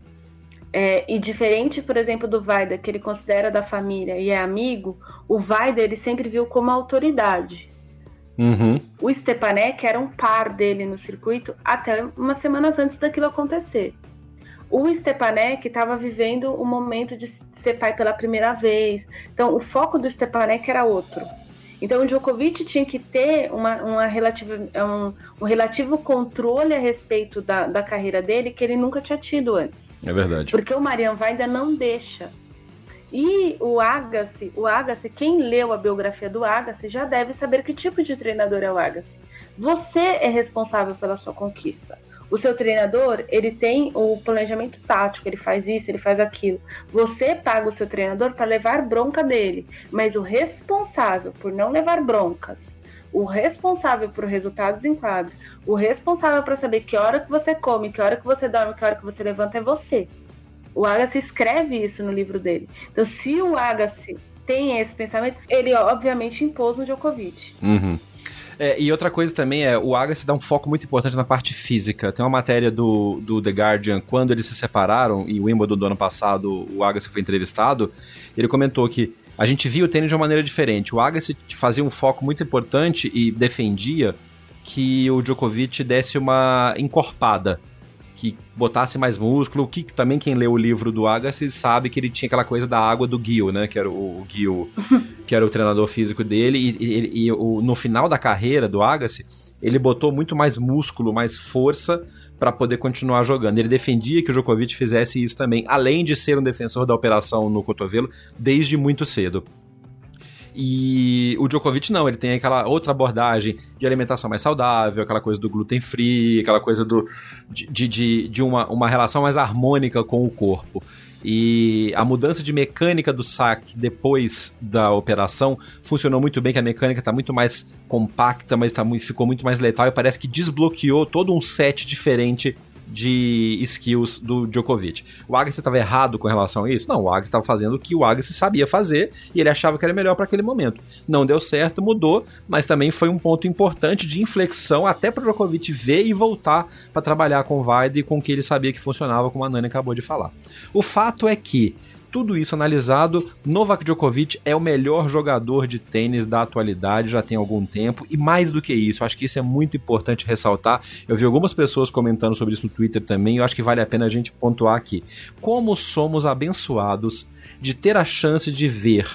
é, e diferente, por exemplo, do Vaida, que ele considera da família e é amigo, o Vaida ele sempre viu como autoridade. Uhum. O Stepanek era um par dele no circuito até umas semanas antes daquilo acontecer. O Stepanek estava vivendo o momento de ser pai pela primeira vez. Então, o foco do Stepanek era outro. Então, o Djokovic tinha que ter uma, uma relativa, um, um relativo controle a respeito da, da carreira dele que ele nunca tinha tido antes. É verdade. Porque o Marian ainda não deixa. E o Agassi, o Agassi, quem leu a biografia do Agassi já deve saber que tipo de treinador é o Agassi. Você é responsável pela sua conquista. O seu treinador, ele tem o planejamento tático, ele faz isso, ele faz aquilo. Você paga o seu treinador para levar bronca dele, mas o responsável por não levar broncas o responsável por resultados em quadro, o responsável para saber que hora que você come, que hora que você dorme, que hora que você levanta é você. O Agassi escreve isso no livro dele. Então, se o Agassi tem esse pensamento, ele obviamente impôs no Djokovic. Uhum. É, e outra coisa também é, o Agassi dá um foco muito importante na parte física. Tem uma matéria do, do The Guardian, quando eles se separaram, e o Wimbledon do ano passado, o Agassi foi entrevistado, ele comentou que a gente via o tênis de uma maneira diferente. O Agassi fazia um foco muito importante e defendia que o Djokovic desse uma encorpada, que botasse mais músculo, que também quem leu o livro do Agassi sabe que ele tinha aquela coisa da água do Gil, né, que era o, o Gil, [laughs] que era o treinador físico dele, e, e, e o, no final da carreira do Agassi, ele botou muito mais músculo, mais força para poder continuar jogando. Ele defendia que o Djokovic fizesse isso também, além de ser um defensor da operação no cotovelo desde muito cedo. E o Djokovic não, ele tem aquela outra abordagem de alimentação mais saudável, aquela coisa do gluten free, aquela coisa do, de, de, de uma, uma relação mais harmônica com o corpo. E a mudança de mecânica do saque depois da operação funcionou muito bem, que a mecânica está muito mais compacta, mas tá, ficou muito mais letal e parece que desbloqueou todo um set diferente de skills do Djokovic. O Agassi estava errado com relação a isso? Não, o Agassi estava fazendo o que o Agassi sabia fazer e ele achava que era melhor para aquele momento. Não deu certo, mudou, mas também foi um ponto importante de inflexão até para Djokovic ver e voltar para trabalhar com o Vaide e com o que ele sabia que funcionava, como a Nani acabou de falar. O fato é que tudo isso analisado, Novak Djokovic é o melhor jogador de tênis da atualidade, já tem algum tempo, e mais do que isso, acho que isso é muito importante ressaltar. Eu vi algumas pessoas comentando sobre isso no Twitter também, eu acho que vale a pena a gente pontuar aqui. Como somos abençoados de ter a chance de ver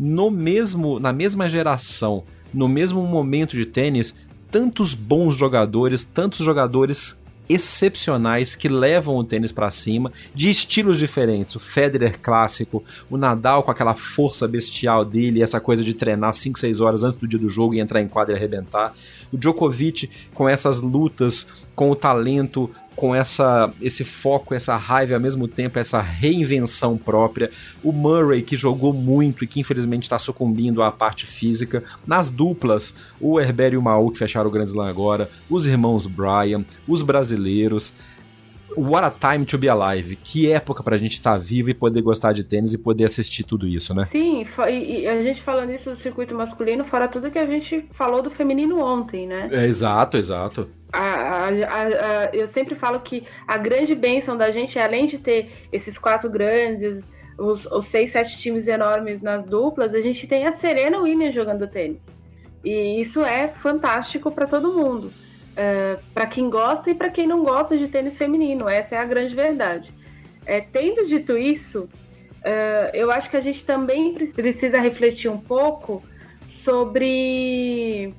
no mesmo na mesma geração, no mesmo momento de tênis, tantos bons jogadores, tantos jogadores excepcionais que levam o tênis para cima, de estilos diferentes. O Federer clássico, o Nadal com aquela força bestial dele, essa coisa de treinar 5, 6 horas antes do dia do jogo e entrar em quadra e arrebentar. O Djokovic com essas lutas, com o talento, com essa, esse foco, essa raiva ao mesmo tempo, essa reinvenção própria. O Murray, que jogou muito e que infelizmente está sucumbindo à parte física. Nas duplas, o Herbert e o Maú, que fecharam o Grand Slam agora. Os irmãos Bryan, os brasileiros. What a time to be alive. Que época pra gente estar tá vivo e poder gostar de tênis e poder assistir tudo isso, né? Sim, e a gente falando isso do circuito masculino, fora tudo que a gente falou do feminino ontem, né? É, exato, exato. A, a, a, eu sempre falo que a grande bênção da gente é, além de ter esses quatro grandes, os, os seis, sete times enormes nas duplas, a gente tem a Serena Williams jogando tênis. E isso é fantástico para todo mundo. Uh, para quem gosta e para quem não gosta de tênis feminino. Essa é a grande verdade. É, tendo dito isso, uh, eu acho que a gente também precisa refletir um pouco sobre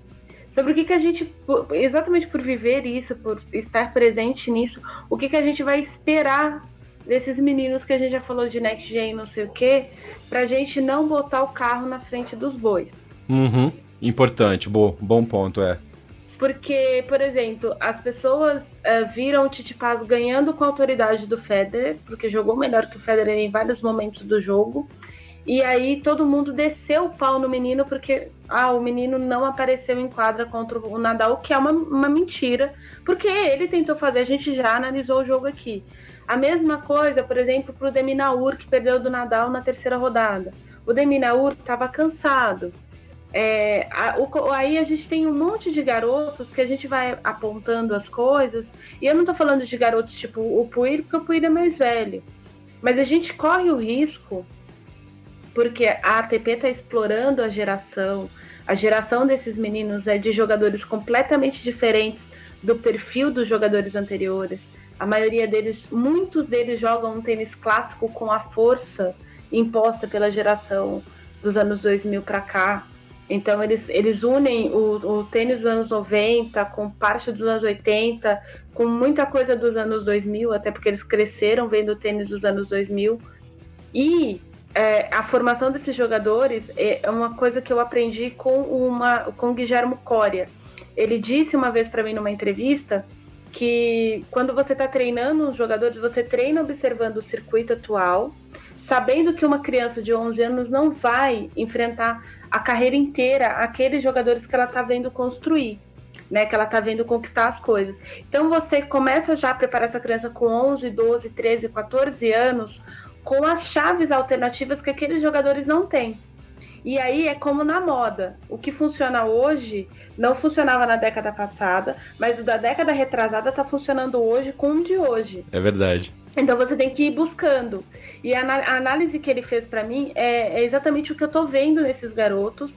sobre o que, que a gente, exatamente por viver isso, por estar presente nisso, o que, que a gente vai esperar desses meninos que a gente já falou de next gen, não sei o que, pra gente não botar o carro na frente dos bois. Uhum. Importante, bom, bom ponto, é. Porque, por exemplo, as pessoas uh, viram o Titipaz ganhando com a autoridade do Federer, porque jogou melhor que o Federer em vários momentos do jogo. E aí todo mundo desceu o pau no menino porque ah, o menino não apareceu em quadra contra o Nadal, que é uma, uma mentira, porque ele tentou fazer, a gente já analisou o jogo aqui. A mesma coisa, por exemplo, para o Deminaur, que perdeu do Nadal na terceira rodada. O Deminaur estava cansado, é, a, o, aí a gente tem um monte de garotos que a gente vai apontando as coisas. E eu não estou falando de garotos tipo o Puir, porque o Puir é mais velho. Mas a gente corre o risco, porque a ATP está explorando a geração. A geração desses meninos é de jogadores completamente diferentes do perfil dos jogadores anteriores. A maioria deles, muitos deles jogam um tênis clássico com a força imposta pela geração dos anos 2000 para cá. Então eles, eles unem o, o tênis dos anos 90 com parte dos anos 80, com muita coisa dos anos 2000, até porque eles cresceram vendo o tênis dos anos 2000. E é, a formação desses jogadores é uma coisa que eu aprendi com uma com Guilherme Coria. Ele disse uma vez para mim numa entrevista que quando você está treinando os jogadores, você treina observando o circuito atual, sabendo que uma criança de 11 anos não vai enfrentar a carreira inteira aqueles jogadores que ela está vendo construir, né? Que ela está vendo conquistar as coisas. Então você começa já a preparar essa criança com 11, 12, 13, 14 anos com as chaves alternativas que aqueles jogadores não têm. E aí é como na moda. O que funciona hoje não funcionava na década passada, mas o da década retrasada está funcionando hoje com o de hoje. É verdade. Então você tem que ir buscando. E a, a análise que ele fez para mim é, é, exatamente o que eu tô vendo nesses garotos.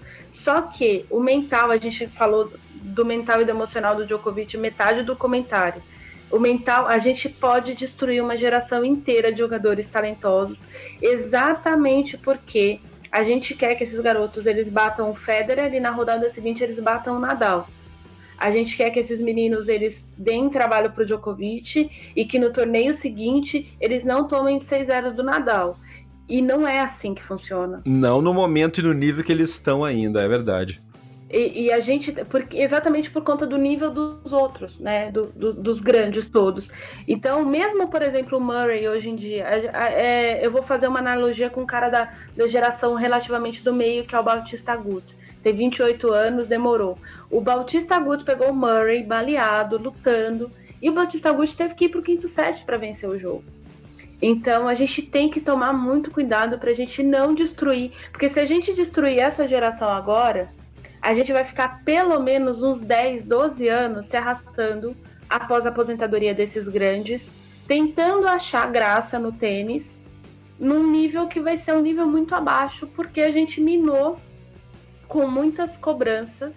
Só que o mental, a gente falou do mental e do emocional do Djokovic, metade do comentário. O mental, a gente pode destruir uma geração inteira de jogadores talentosos, exatamente porque a gente quer que esses garotos eles batam o Federer e na rodada seguinte eles batam o Nadal. A gente quer que esses meninos eles deem trabalho para o Djokovic e que no torneio seguinte eles não tomem 6-0 do Nadal. E não é assim que funciona. Não no momento e no nível que eles estão ainda, é verdade. E, e, a gente, porque, exatamente por conta do nível dos outros, né? Do, do, dos grandes todos. Então, mesmo, por exemplo, o Murray hoje em dia, é, eu vou fazer uma analogia com o cara da, da geração relativamente do meio, que é o Bautista Agut tem 28 anos, demorou. O Bautista Agut pegou o Murray baleado, lutando, e o Bautista Agut teve que ir pro quinto set para vencer o jogo. Então a gente tem que tomar muito cuidado para a gente não destruir, porque se a gente destruir essa geração agora, a gente vai ficar pelo menos uns 10, 12 anos se arrastando após a aposentadoria desses grandes, tentando achar graça no tênis, num nível que vai ser um nível muito abaixo, porque a gente minou com muitas cobranças,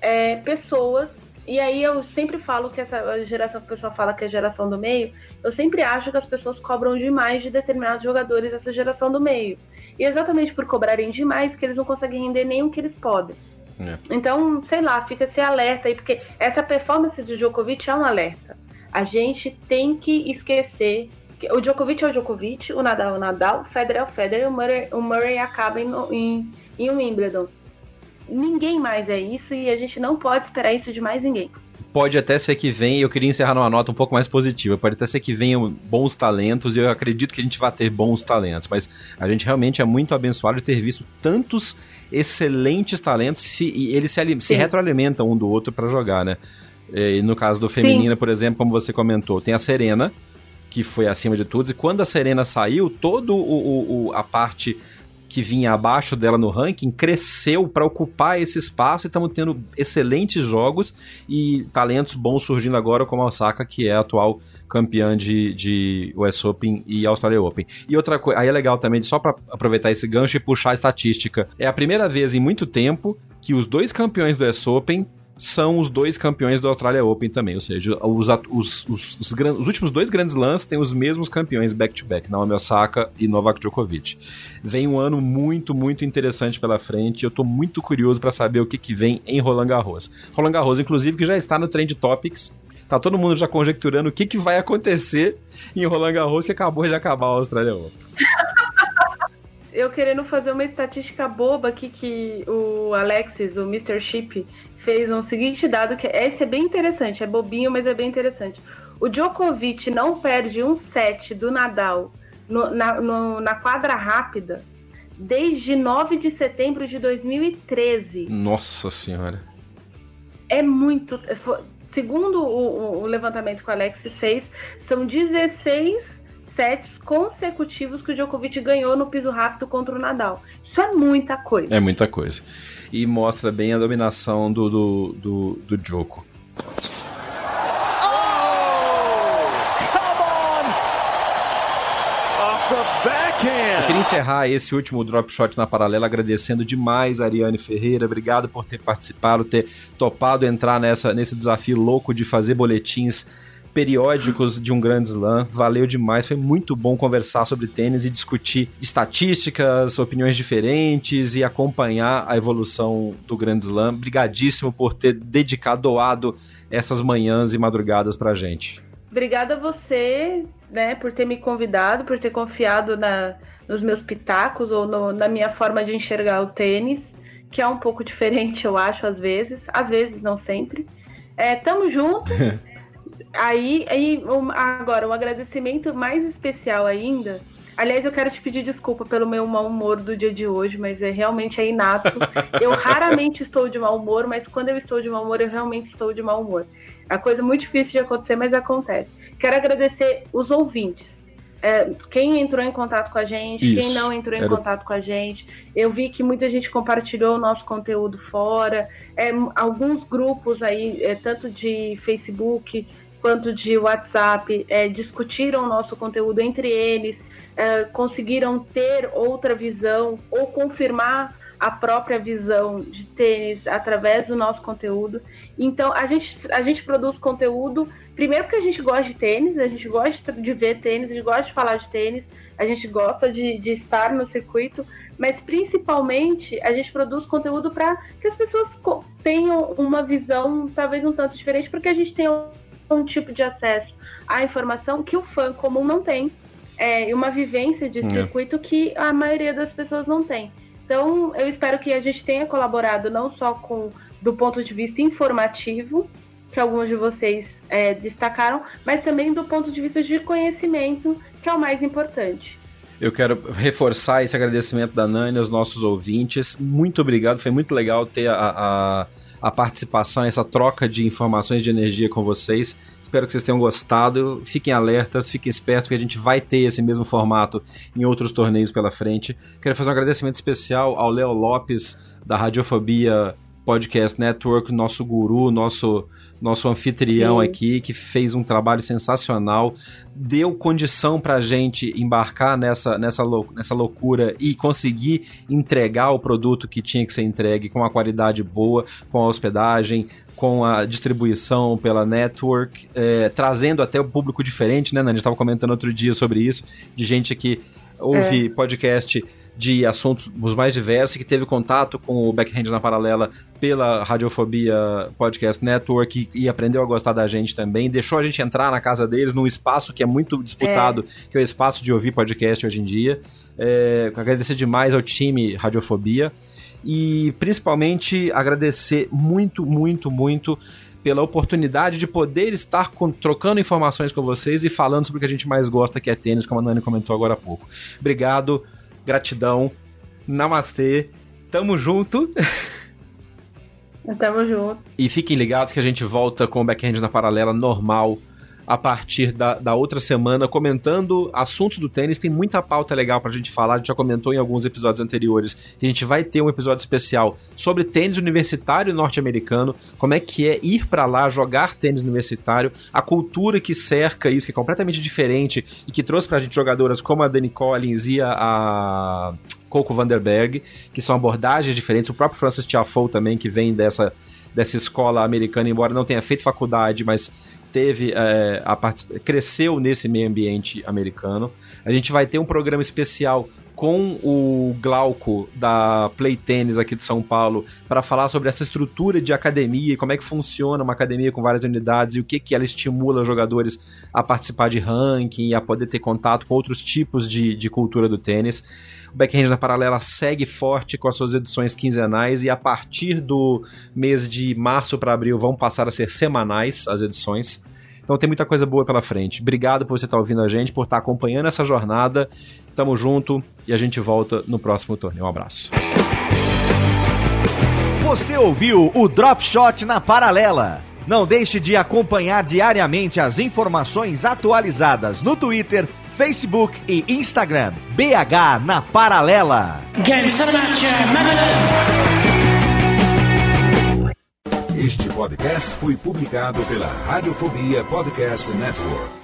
é, pessoas. E aí eu sempre falo que essa geração que o pessoal fala que é a geração do meio, eu sempre acho que as pessoas cobram demais de determinados jogadores dessa geração do meio. E exatamente por cobrarem demais que eles não conseguem render nem o que eles podem. É. Então, sei lá, fica esse alerta aí, porque essa performance de Djokovic é um alerta. A gente tem que esquecer que o Djokovic é o Djokovic, o Nadal é o Nadal, o Federer é o Federer, o Murray, o Murray acaba em, em, em Wimbledon ninguém mais é isso e a gente não pode esperar isso de mais ninguém. Pode até ser que venha, eu queria encerrar numa nota um pouco mais positiva, pode até ser que venham bons talentos, e eu acredito que a gente vai ter bons talentos, mas a gente realmente é muito abençoado de ter visto tantos excelentes talentos se, e eles se, se retroalimentam um do outro para jogar, né? E no caso do feminino, Sim. por exemplo, como você comentou, tem a Serena, que foi acima de todos, e quando a Serena saiu, todo o, o a parte que vinha abaixo dela no ranking cresceu para ocupar esse espaço e estamos tendo excelentes jogos e talentos bons surgindo agora, como a Osaka, que é a atual campeã de, de US Open e Australia Open. E outra coisa, aí é legal também, só para aproveitar esse gancho e puxar a estatística, é a primeira vez em muito tempo que os dois campeões do US Open são os dois campeões do Australia Open também, ou seja, os, os, os, os, os últimos dois grandes lances têm os mesmos campeões back-to-back, Naomi Osaka e Novak Djokovic. Vem um ano muito, muito interessante pela frente, eu tô muito curioso para saber o que, que vem em Roland Garros. Roland Garros, inclusive, que já está no Trend Topics, tá todo mundo já conjecturando o que, que vai acontecer em Roland Garros, que acabou de acabar a Australia Open. eu querendo fazer uma estatística boba aqui que o Alexis, o Mr. Chip, fez um seguinte dado que esse é bem interessante, é bobinho, mas é bem interessante. O Djokovic não perde um set do Nadal no, na, no, na quadra rápida desde 9 de setembro de 2013. Nossa senhora. É muito. Segundo o, o levantamento que o Alex fez, são 16 sets consecutivos que o Djokovic ganhou no piso rápido contra o Nadal. Isso é muita coisa. É muita coisa e mostra bem a dominação do, do, do, do Joko. Eu queria encerrar esse último drop shot na paralela agradecendo demais a Ariane Ferreira. Obrigado por ter participado, ter topado entrar nessa, nesse desafio louco de fazer boletins periódicos de um grande slam. Valeu demais, foi muito bom conversar sobre tênis e discutir estatísticas, opiniões diferentes e acompanhar a evolução do grande slam. Obrigadíssimo por ter dedicado, doado essas manhãs e madrugadas pra gente. Obrigada a você, né, por ter me convidado, por ter confiado na, nos meus pitacos ou no, na minha forma de enxergar o tênis, que é um pouco [laughs] diferente, eu acho, às vezes, às vezes, não sempre. É, tamo junto. [laughs] Aí, aí um, agora, um agradecimento mais especial ainda. Aliás, eu quero te pedir desculpa pelo meu mau humor do dia de hoje, mas é realmente é inato. Eu [laughs] raramente estou de mau humor, mas quando eu estou de mau humor, eu realmente estou de mau humor. É coisa muito difícil de acontecer, mas acontece. Quero agradecer os ouvintes. É, quem entrou em contato com a gente, Isso. quem não entrou em Era... contato com a gente. Eu vi que muita gente compartilhou o nosso conteúdo fora. É, alguns grupos aí, é, tanto de Facebook quanto de WhatsApp é, discutiram o nosso conteúdo entre eles, é, conseguiram ter outra visão ou confirmar a própria visão de tênis através do nosso conteúdo. Então a gente, a gente produz conteúdo primeiro porque a gente gosta de tênis, a gente gosta de ver tênis, a gente gosta de falar de tênis, a gente gosta de, de estar no circuito, mas principalmente a gente produz conteúdo para que as pessoas tenham uma visão talvez um tanto diferente, porque a gente tem um, tipo de acesso à informação que o fã comum não tem, é, e uma vivência de é. circuito que a maioria das pessoas não tem. Então, eu espero que a gente tenha colaborado não só com do ponto de vista informativo, que alguns de vocês é, destacaram, mas também do ponto de vista de conhecimento, que é o mais importante. Eu quero reforçar esse agradecimento da Nani aos nossos ouvintes. Muito obrigado, foi muito legal ter a, a, a participação, essa troca de informações de energia com vocês. Espero que vocês tenham gostado. Fiquem alertas, fiquem espertos, porque a gente vai ter esse mesmo formato em outros torneios pela frente. Quero fazer um agradecimento especial ao Léo Lopes, da Radiofobia Podcast Network, nosso guru, nosso nosso anfitrião Sim. aqui, que fez um trabalho sensacional, deu condição pra gente embarcar nessa, nessa, lou nessa loucura e conseguir entregar o produto que tinha que ser entregue com uma qualidade boa, com a hospedagem, com a distribuição pela network, é, trazendo até o um público diferente, né, Nani? A gente estava comentando outro dia sobre isso, de gente que ouve é. podcast de assuntos os mais diversos, que teve contato com o Backhand na Paralela pela Radiofobia Podcast Network e, e, aprendeu a gostar da gente também, deixou a gente entrar na casa deles, num espaço que é muito disputado, é. que é o espaço de ouvir podcast hoje em dia. É, agradecer demais ao time Radiofobia e principalmente agradecer muito, muito, muito pela oportunidade de poder estar com, trocando informações com vocês e falando sobre o que a gente mais gosta, que é tênis, como a Nani comentou agora há pouco. Obrigado, gratidão, namastê, tamo junto. Tamo junto. E fiquem ligados que a gente volta com o backhand na paralela normal a partir da, da outra semana, comentando assuntos do tênis. Tem muita pauta legal pra gente falar. A gente já comentou em alguns episódios anteriores que a gente vai ter um episódio especial sobre tênis universitário norte-americano, como é que é ir para lá jogar tênis universitário, a cultura que cerca isso, que é completamente diferente e que trouxe pra gente jogadoras como a Dani Collins e a, Coco Vanderberg, que são abordagens diferentes. O próprio Francis Tiafoe também, que vem dessa, dessa escola americana, embora não tenha feito faculdade, mas teve é, a cresceu nesse meio ambiente americano. A gente vai ter um programa especial com o Glauco da Play Tennis aqui de São Paulo para falar sobre essa estrutura de academia e como é que funciona uma academia com várias unidades e o que, que ela estimula jogadores a participar de ranking e a poder ter contato com outros tipos de, de cultura do tênis. O Backhand na Paralela segue forte com as suas edições quinzenais e a partir do mês de março para abril vão passar a ser semanais as edições. Então tem muita coisa boa pela frente. Obrigado por você estar ouvindo a gente, por estar acompanhando essa jornada. Tamo junto e a gente volta no próximo torneio. Um abraço. Você ouviu o Drop Shot na Paralela. Não deixe de acompanhar diariamente as informações atualizadas no Twitter, Facebook e Instagram. BH na Paralela. Este podcast foi publicado pela Radiofobia Podcast Network.